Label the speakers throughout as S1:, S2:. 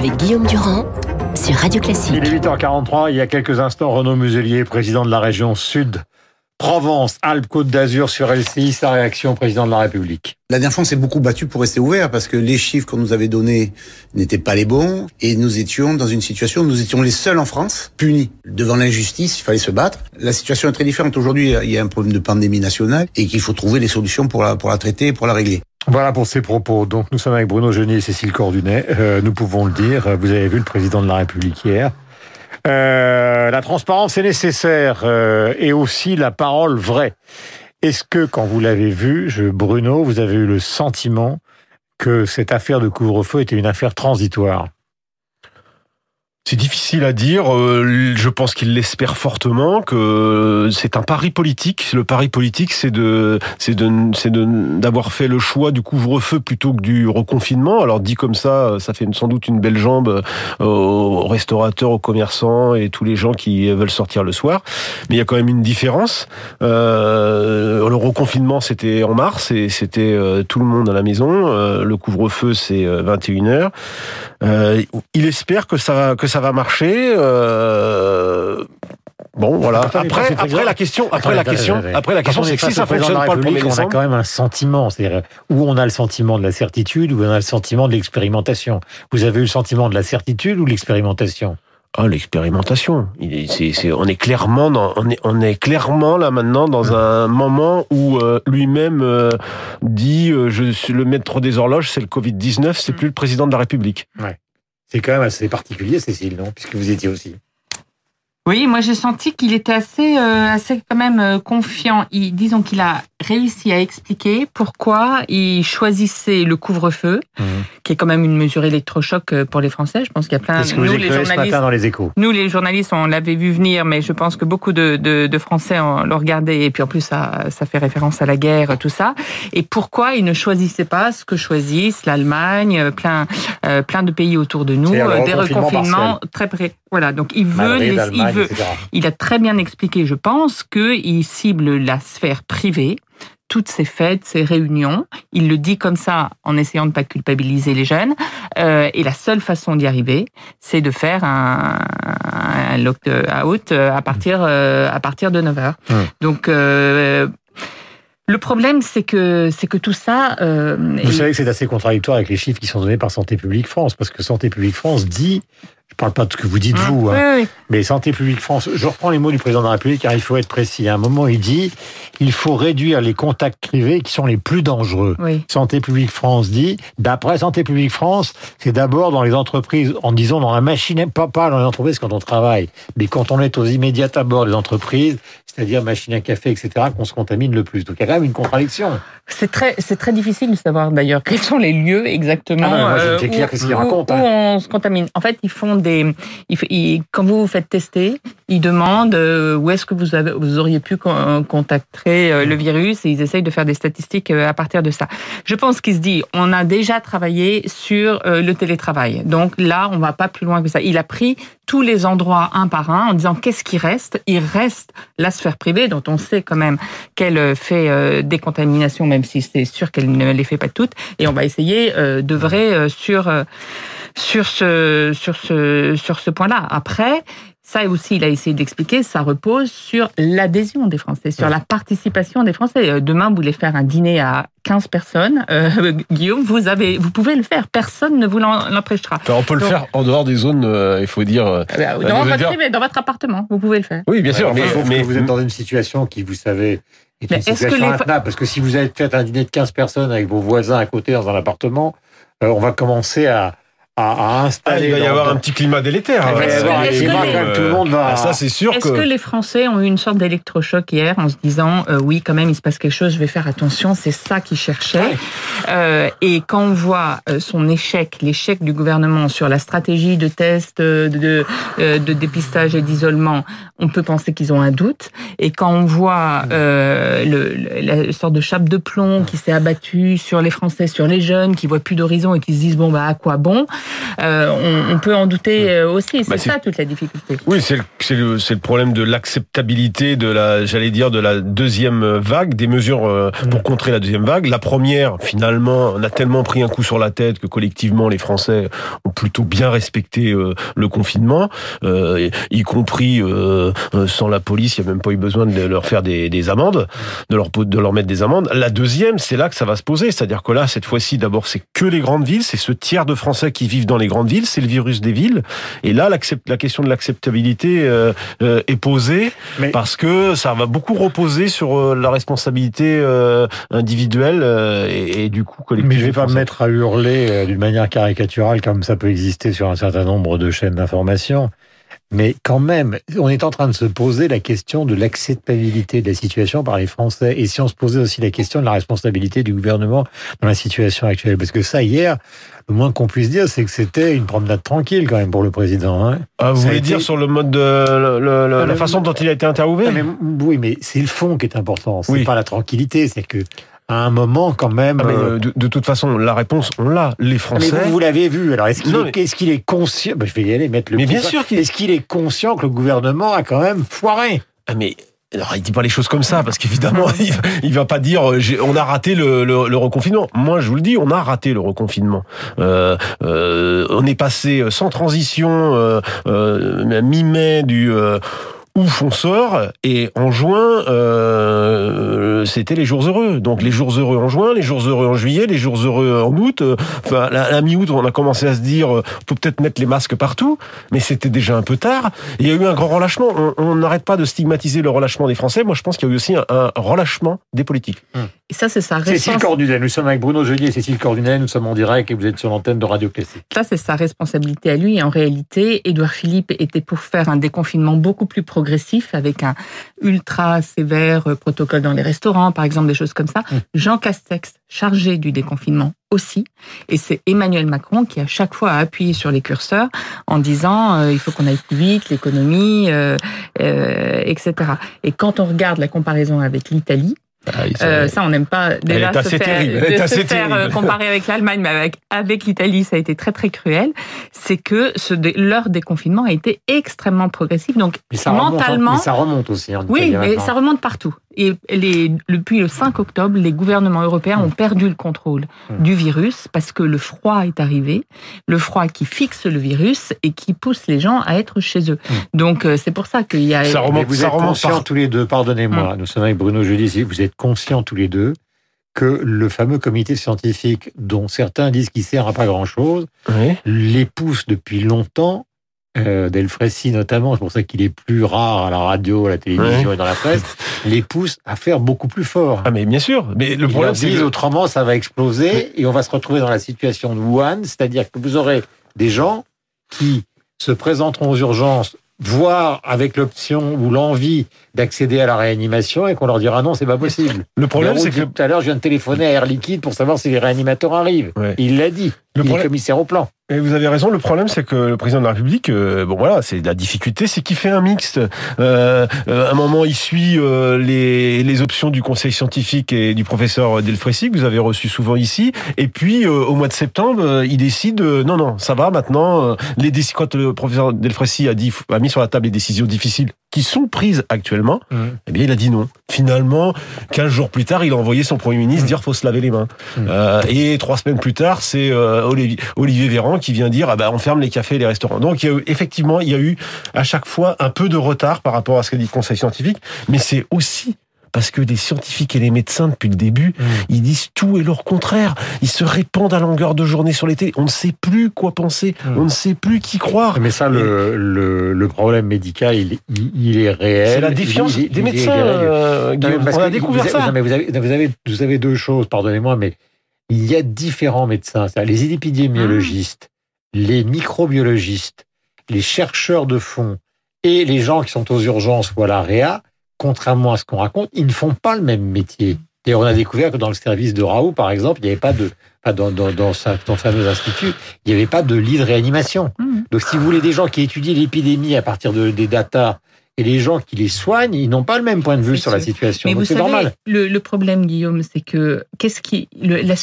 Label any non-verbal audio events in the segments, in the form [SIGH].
S1: avec Guillaume Durand sur Radio Classique.
S2: Il est 8h43, il y a quelques instants, Renaud Muselier, président de la région Sud, Provence, Alpes, Côte d'Azur sur LCI, sa réaction, président de la République.
S3: La dernière fois, on s'est beaucoup battu pour rester ouvert parce que les chiffres qu'on nous avait donnés n'étaient pas les bons et nous étions dans une situation où nous étions les seuls en France punis. Devant l'injustice, il fallait se battre. La situation est très différente. Aujourd'hui, il y a un problème de pandémie nationale et qu'il faut trouver les solutions pour la, pour la traiter et pour la régler.
S2: Voilà pour ces propos. Donc nous sommes avec Bruno Genier et Cécile Cordunet. Euh, nous pouvons le dire, vous avez vu le président de la République hier. Euh, la transparence est nécessaire euh, et aussi la parole vraie. Est-ce que quand vous l'avez vu, Bruno, vous avez eu le sentiment que cette affaire de couvre-feu était une affaire transitoire?
S4: C'est difficile à dire. Euh, je pense qu'il l'espère fortement que c'est un pari politique. Le pari politique, c'est de, c'est de, c'est de d'avoir fait le choix du couvre-feu plutôt que du reconfinement. Alors dit comme ça, ça fait sans doute une belle jambe aux restaurateurs, aux commerçants et tous les gens qui veulent sortir le soir. Mais il y a quand même une différence. Euh, le reconfinement, c'était en mars et c'était euh, tout le monde à la maison. Euh, le couvre-feu, c'est 21 heures. il espère que ça que ça va marcher. Euh... Bon, voilà. Après, après la question, après la question, après la question, c'est que si ça fonctionne pas le
S2: on a quand même un sentiment, c'est-à-dire où on a le sentiment de la certitude, où on a le sentiment de l'expérimentation. Vous avez eu le sentiment de la certitude ou l'expérimentation?
S4: Ah, l'expérimentation. On est clairement, dans, on est, on est clairement là maintenant dans un moment où euh, lui-même euh, dit, euh, je suis le maître des horloges, c'est le Covid 19, c'est mm. plus le président de la République.
S2: Ouais. C'est quand même assez particulier, Cécile, non? Puisque vous étiez aussi.
S5: Oui, moi j'ai senti qu'il était assez, euh, assez quand même euh, confiant. Il, disons qu'il a réussi à expliquer pourquoi il choisissait le couvre-feu, mmh. qui est quand même une mesure électrochoc euh, pour les Français. Je pense qu'il y a plein.
S2: de nous, les journalistes, dans les échos
S5: Nous, les journalistes, on l'avait vu venir, mais je pense que beaucoup de, de, de Français l'ont regardé. Et puis en plus, ça, ça fait référence à la guerre, tout ça. Et pourquoi il ne choisissait pas ce que choisissent l'Allemagne, plein, plein de pays autour de nous, des reconfinements très près. Voilà, donc il veut, il veut il a très bien expliqué, je pense, qu'il cible la sphère privée toutes ces fêtes, ces réunions. Il le dit comme ça en essayant de ne pas culpabiliser les jeunes. Euh, et la seule façon d'y arriver, c'est de faire un, un lock-out à partir, euh, à partir de 9 h Donc, euh, le problème, c'est que c'est que tout ça.
S2: Euh, Vous savez que c'est assez contradictoire avec les chiffres qui sont donnés par Santé publique France, parce que Santé publique France dit parle pas de ce que vous dites
S5: ah,
S2: vous,
S5: hein.
S2: mais Santé publique France, je reprends les mots du président de la République car il faut être précis. À un moment, il dit il faut réduire les contacts privés qui sont les plus dangereux. Santé publique France dit, d'après Santé publique France, c'est d'abord dans les entreprises, en disant dans la machine, pas, pas dans les entreprises quand on travaille, mais quand on est aux immédiats abords des entreprises, c'est-à-dire machine à café, etc., qu'on se contamine le plus. Donc il y a quand même une contradiction.
S5: C'est très, c'est très difficile de savoir d'ailleurs quels sont les lieux exactement
S2: ah euh, où,
S5: hein. on se contamine. En fait, ils font des, ils, quand vous vous faites tester, ils demandent euh, où est-ce que vous, avez, vous auriez pu contacter euh, le virus et ils essayent de faire des statistiques à partir de ça. Je pense qu'il se dit, on a déjà travaillé sur le télétravail, donc là, on va pas plus loin que ça. Il a pris tous les endroits un par un en disant qu'est-ce qui reste? Il reste la sphère privée dont on sait quand même qu'elle fait des contaminations même si c'est sûr qu'elle ne les fait pas toutes. Et on va essayer euh, de vrai euh, sur euh, sur ce sur ce sur ce point-là. Après, ça aussi, il a essayé d'expliquer, ça repose sur l'adhésion des Français, sur la participation des Français. Demain, vous voulez faire un dîner à 15 personnes, [LAUGHS] Guillaume, vous avez, vous pouvez le faire. Personne ne vous l'empêchera.
S4: On peut le faire en dehors des zones, il faut dire.
S5: dans, votre, dans votre appartement, vous pouvez le faire.
S4: Oui, bien sûr.
S2: mais, mais, vous êtes dans une situation qui, vous savez, est-ce que les... parce que si vous avez fait un dîner de 15 personnes avec vos voisins à côté dans un appartement, euh, on va commencer à, à, installer.
S4: Ah, il va y avoir un petit climat délétère.
S2: tout le monde va.
S4: Ah, ça, c'est sûr.
S5: Est-ce que... les Français ont eu une sorte d'électrochoc hier en se disant euh, oui, quand même, il se passe quelque chose, je vais faire attention. C'est ça qu'ils cherchaient. Euh, et quand on voit euh, son échec, l'échec du gouvernement sur la stratégie de test, de, de, de dépistage et d'isolement, on peut penser qu'ils ont un doute. Et quand on voit le, la sorte de chape de plomb qui s'est abattue sur les Français, sur les jeunes, qui voient plus d'horizon et qui se disent bon bah à quoi bon? On, peut en douter aussi. C'est bah, ça toute la difficulté.
S4: Oui, c'est le, le, problème de l'acceptabilité de la, j'allais dire, de la deuxième vague, des mesures pour contrer la deuxième vague. La première, finalement, on a tellement pris un coup sur la tête que collectivement les Français ont plutôt bien respecté le confinement, y compris sans la police, il n'y a même pas eu besoin de leur faire des, des amendes, de leur, de leur mettre des amendes. La deuxième, c'est là que ça va se poser. C'est-à-dire que là, cette fois-ci, d'abord, c'est que les grandes villes, c'est ce tiers de Français qui vivent dans les grandes villes, c'est le virus des villes. Et là, la question de l'acceptabilité euh, euh, est posée parce que ça va beaucoup reposer sur euh, la responsabilité individuelle et, du coup collective.
S2: Mais je vais pas me mettre à hurler d'une manière caricaturale comme ça peut exister sur un certain nombre de chaînes d'information. Mais quand même, on est en train de se poser la question de l'acceptabilité de la situation par les Français. Et si on se posait aussi la question de la responsabilité du gouvernement dans la situation actuelle Parce que ça, hier, le moins qu'on puisse dire, c'est que c'était une promenade tranquille quand même pour le président. Hein.
S4: Ah, vous voulez dire sur le mode de la façon dont il a été interviewé?
S2: Oui, mais c'est le fond qui est important. C'est pas la tranquillité. C'est que à un moment quand même.
S4: Ah, euh, de, toute façon, la réponse, on l'a. Les Français.
S2: Mais vous, l'avez vu. Alors, est-ce qu'il est, est, conscient ben, Je vais y aller mettre le.
S4: Mais bien sûr
S2: Est-ce qu'il est conscient que le gouvernement a quand même foiré?
S4: Ah, mais alors, il dit pas les choses comme ça parce qu'évidemment, [LAUGHS] il, il, va pas dire euh, on a raté le, le, reconfinement. Moi, je vous le dis, on a raté le reconfinement. Euh, euh, on est passé sans transition euh, mi-mai du ouf, on sort, et en juin, euh, c'était les jours heureux. Donc les jours heureux en juin, les jours heureux en juillet, les jours heureux en août. Enfin, la, mi-août, on a commencé à se dire, euh, faut peut-être mettre les masques partout, mais c'était déjà un peu tard. il y a eu un grand relâchement. On n'arrête pas de stigmatiser le relâchement des Français. Moi, je pense qu'il y a eu aussi un, relâchement des politiques.
S5: Hum. Et ça, c'est sa
S2: Cécile Cordunet, nous sommes avec Bruno Jeudi et Cécile Cordunet, nous sommes en direct et vous êtes sur l'antenne de Radio Classique.
S5: Ça, c'est sa responsabilité à lui. Et en réalité, Édouard Philippe était pour faire un déconfinement beaucoup plus progressif avec un ultra sévère protocole dans les restaurants, par exemple, des choses comme ça. Hum. Jean Castex, chargé du déconfinement aussi. Et c'est Emmanuel Macron qui, à chaque fois, a appuyé sur les curseurs en disant euh, il faut qu'on aille plus vite, l'économie, euh, euh, etc. Et quand on regarde la comparaison avec l'Italie, ah, euh, ça, on n'aime pas déjà se faire, se faire euh, comparer avec l'Allemagne, mais avec, avec l'Italie, ça a été très très cruel. C'est que ce, leur déconfinement a été extrêmement progressif. Donc
S2: ça mentalement, remonte, ça remonte aussi.
S5: En oui, mais ça remonte partout. Et les, depuis le 5 octobre, les gouvernements européens ont perdu le contrôle hmm. du virus parce que le froid est arrivé, le froid qui fixe le virus et qui pousse les gens à être chez eux. Hmm. Donc euh, c'est pour ça qu'il y a.
S2: Ça remonte, vous êtes conscients tous les deux. Pardonnez-moi, hmm. nous sommes avec Bruno Jeudi. Vous êtes conscients tous les deux que le fameux comité scientifique, dont certains disent qu'il sert à pas grand-chose, les pousse depuis longtemps euh, Delfrécy notamment, c'est pour ça qu'il est plus rare à la radio, à la télévision et dans la presse, les pousse à faire beaucoup plus fort.
S4: Ah mais bien sûr, mais le problème c'est
S2: que... autrement ça va exploser et on va se retrouver dans la situation de Wuhan, c'est-à-dire que vous aurez des gens qui se présenteront aux urgences voire avec l'option ou l'envie d'accéder à la réanimation et qu'on leur dira non, c'est pas possible. [LAUGHS]
S4: Le problème, c'est que
S2: tout à l'heure, je viens de téléphoner à Air Liquide pour savoir si les réanimateurs arrivent. Il l'a dit. Le il est commissaire au plan.
S4: Et vous avez raison. Le problème, c'est que le président de la République, euh, bon voilà, c'est la difficulté, c'est qu'il fait un mixte. Euh, euh à un moment, il suit euh, les, les options du conseil scientifique et du professeur Delfrécy que vous avez reçu souvent ici. Et puis, au mois de septembre, il décide non, non, ça va maintenant. les quand le professeur Delfrécy a dit, a mis sur la table les décisions difficiles qui sont prises actuellement, mmh. eh bien, il a dit non. Finalement, 15 jours plus tard, il a envoyé son premier ministre mmh. dire faut se laver les mains. Mmh. Euh, et trois semaines plus tard, c'est euh, Olivier Véran qui vient dire ah ben, on ferme les cafés et les restaurants. Donc, il y a eu, effectivement, il y a eu à chaque fois un peu de retard par rapport à ce qu'a dit le Conseil scientifique, mais c'est aussi parce que les scientifiques et les médecins, depuis le début, mmh. ils disent tout et leur contraire. Ils se répandent à longueur de journée sur les télés. On ne sait plus quoi penser, mmh. on ne sait plus qui croire.
S2: Mais ça, le, le, problème médical, il, il est réel.
S4: C'est la défiance des médecins. Euh, on a découvert ça.
S2: Non, mais vous avez, vous, avez, vous avez deux choses, pardonnez-moi, mais il y a différents médecins. Les épidémiologistes, les microbiologistes, les chercheurs de fond et les gens qui sont aux urgences ou à la réa contrairement à ce qu'on raconte, ils ne font pas le même métier. Et on a découvert que dans le service de Raoult, par exemple, il n'y avait pas de, dans, dans, dans, son fameux institut, il n'y avait pas de lit de réanimation. Mmh. Donc, si vous voulez des gens qui étudient l'épidémie à partir de, des datas et les gens qui les soignent, ils n'ont pas le même point de vue sur la situation.
S5: Mais c'est normal. Le, le, problème, Guillaume, c'est que qu'est-ce qui, le, la,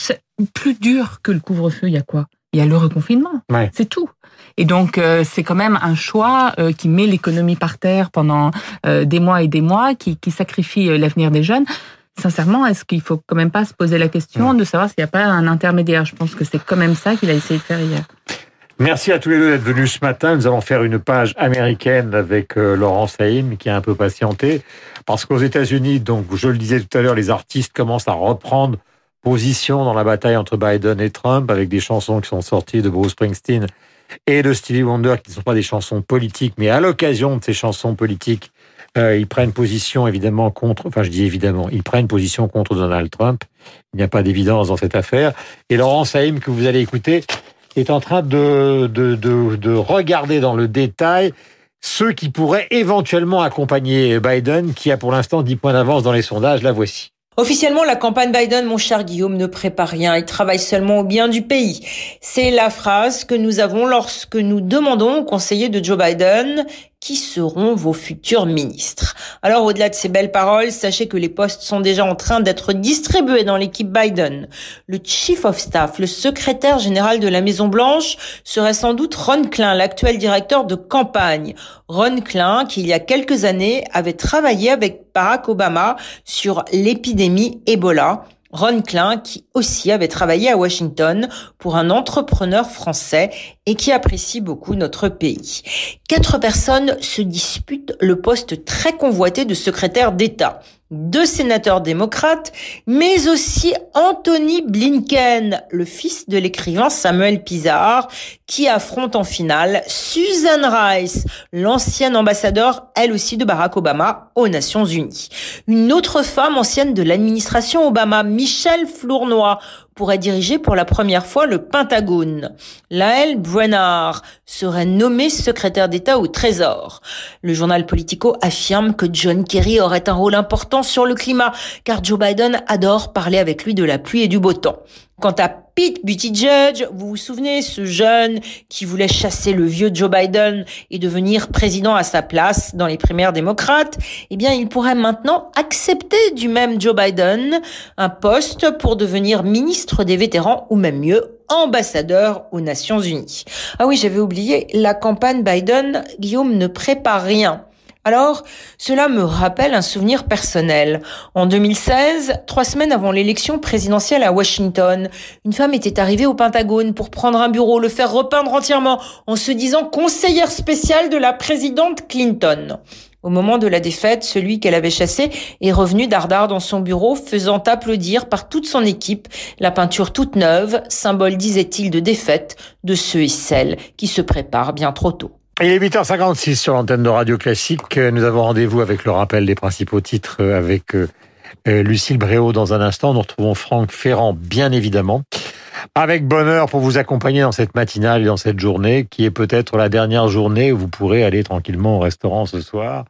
S5: plus dur que le couvre-feu, il y a quoi? Il y a le reconfinement. C'est tout. Et donc, euh, c'est quand même un choix euh, qui met l'économie par terre pendant euh, des mois et des mois, qui, qui sacrifie l'avenir des jeunes. Sincèrement, est-ce qu'il faut quand même pas se poser la question de savoir s'il n'y a pas un intermédiaire? Je pense que c'est quand même ça qu'il a essayé de faire hier.
S2: Merci à tous les deux d'être venus ce matin. Nous allons faire une page américaine avec Laurent Saïm qui a un peu patienté. Parce qu'aux États-Unis, donc, je le disais tout à l'heure, les artistes commencent à reprendre position dans la bataille entre Biden et Trump avec des chansons qui sont sorties de Bruce Springsteen et de Stevie Wonder qui ne sont pas des chansons politiques, mais à l'occasion de ces chansons politiques, euh, ils prennent position évidemment contre, enfin je dis évidemment, ils prennent position contre Donald Trump. Il n'y a pas d'évidence dans cette affaire. Et Laurent Saïm, que vous allez écouter, est en train de, de, de, de regarder dans le détail ceux qui pourraient éventuellement accompagner Biden, qui a pour l'instant 10 points d'avance dans les sondages. La voici.
S6: Officiellement, la campagne Biden, mon cher Guillaume, ne prépare rien. Il travaille seulement au bien du pays. C'est la phrase que nous avons lorsque nous demandons aux conseillers de Joe Biden qui seront vos futurs ministres. Alors au-delà de ces belles paroles, sachez que les postes sont déjà en train d'être distribués dans l'équipe Biden. Le Chief of Staff, le secrétaire général de la Maison Blanche, serait sans doute Ron Klein, l'actuel directeur de campagne. Ron Klein, qui il y a quelques années avait travaillé avec Barack Obama sur l'épidémie Ebola. Ron Klein, qui aussi avait travaillé à Washington pour un entrepreneur français et qui apprécie beaucoup notre pays. Quatre personnes se disputent le poste très convoité de secrétaire d'État deux sénateurs démocrates, mais aussi Anthony Blinken, le fils de l'écrivain Samuel Pizarre, qui affronte en finale Susan Rice, l'ancienne ambassadeur, elle aussi de Barack Obama, aux Nations Unies. Une autre femme ancienne de l'administration Obama, Michelle Flournoy, pourrait diriger pour la première fois le Pentagone. Lael Brennard serait nommé secrétaire d'État au Trésor. Le journal Politico affirme que John Kerry aurait un rôle important sur le climat, car Joe Biden adore parler avec lui de la pluie et du beau temps. Quant à Pete Buttigieg, vous vous souvenez, ce jeune qui voulait chasser le vieux Joe Biden et devenir président à sa place dans les primaires démocrates, eh bien, il pourrait maintenant accepter du même Joe Biden un poste pour devenir ministre des vétérans ou même mieux, ambassadeur aux Nations Unies. Ah oui, j'avais oublié, la campagne Biden, Guillaume ne prépare rien. Alors, cela me rappelle un souvenir personnel. En 2016, trois semaines avant l'élection présidentielle à Washington, une femme était arrivée au Pentagone pour prendre un bureau, le faire repeindre entièrement, en se disant conseillère spéciale de la présidente Clinton. Au moment de la défaite, celui qu'elle avait chassé est revenu dardard dans son bureau, faisant applaudir par toute son équipe la peinture toute neuve, symbole, disait-il, de défaite de ceux et celles qui se préparent bien trop tôt.
S2: Il est 8h56 sur l'antenne de Radio Classique. Nous avons rendez-vous avec le rappel des principaux titres avec euh, euh, Lucille Bréau dans un instant. Nous retrouvons Franck Ferrand, bien évidemment. Avec bonheur pour vous accompagner dans cette matinale et dans cette journée qui est peut-être la dernière journée où vous pourrez aller tranquillement au restaurant ce soir.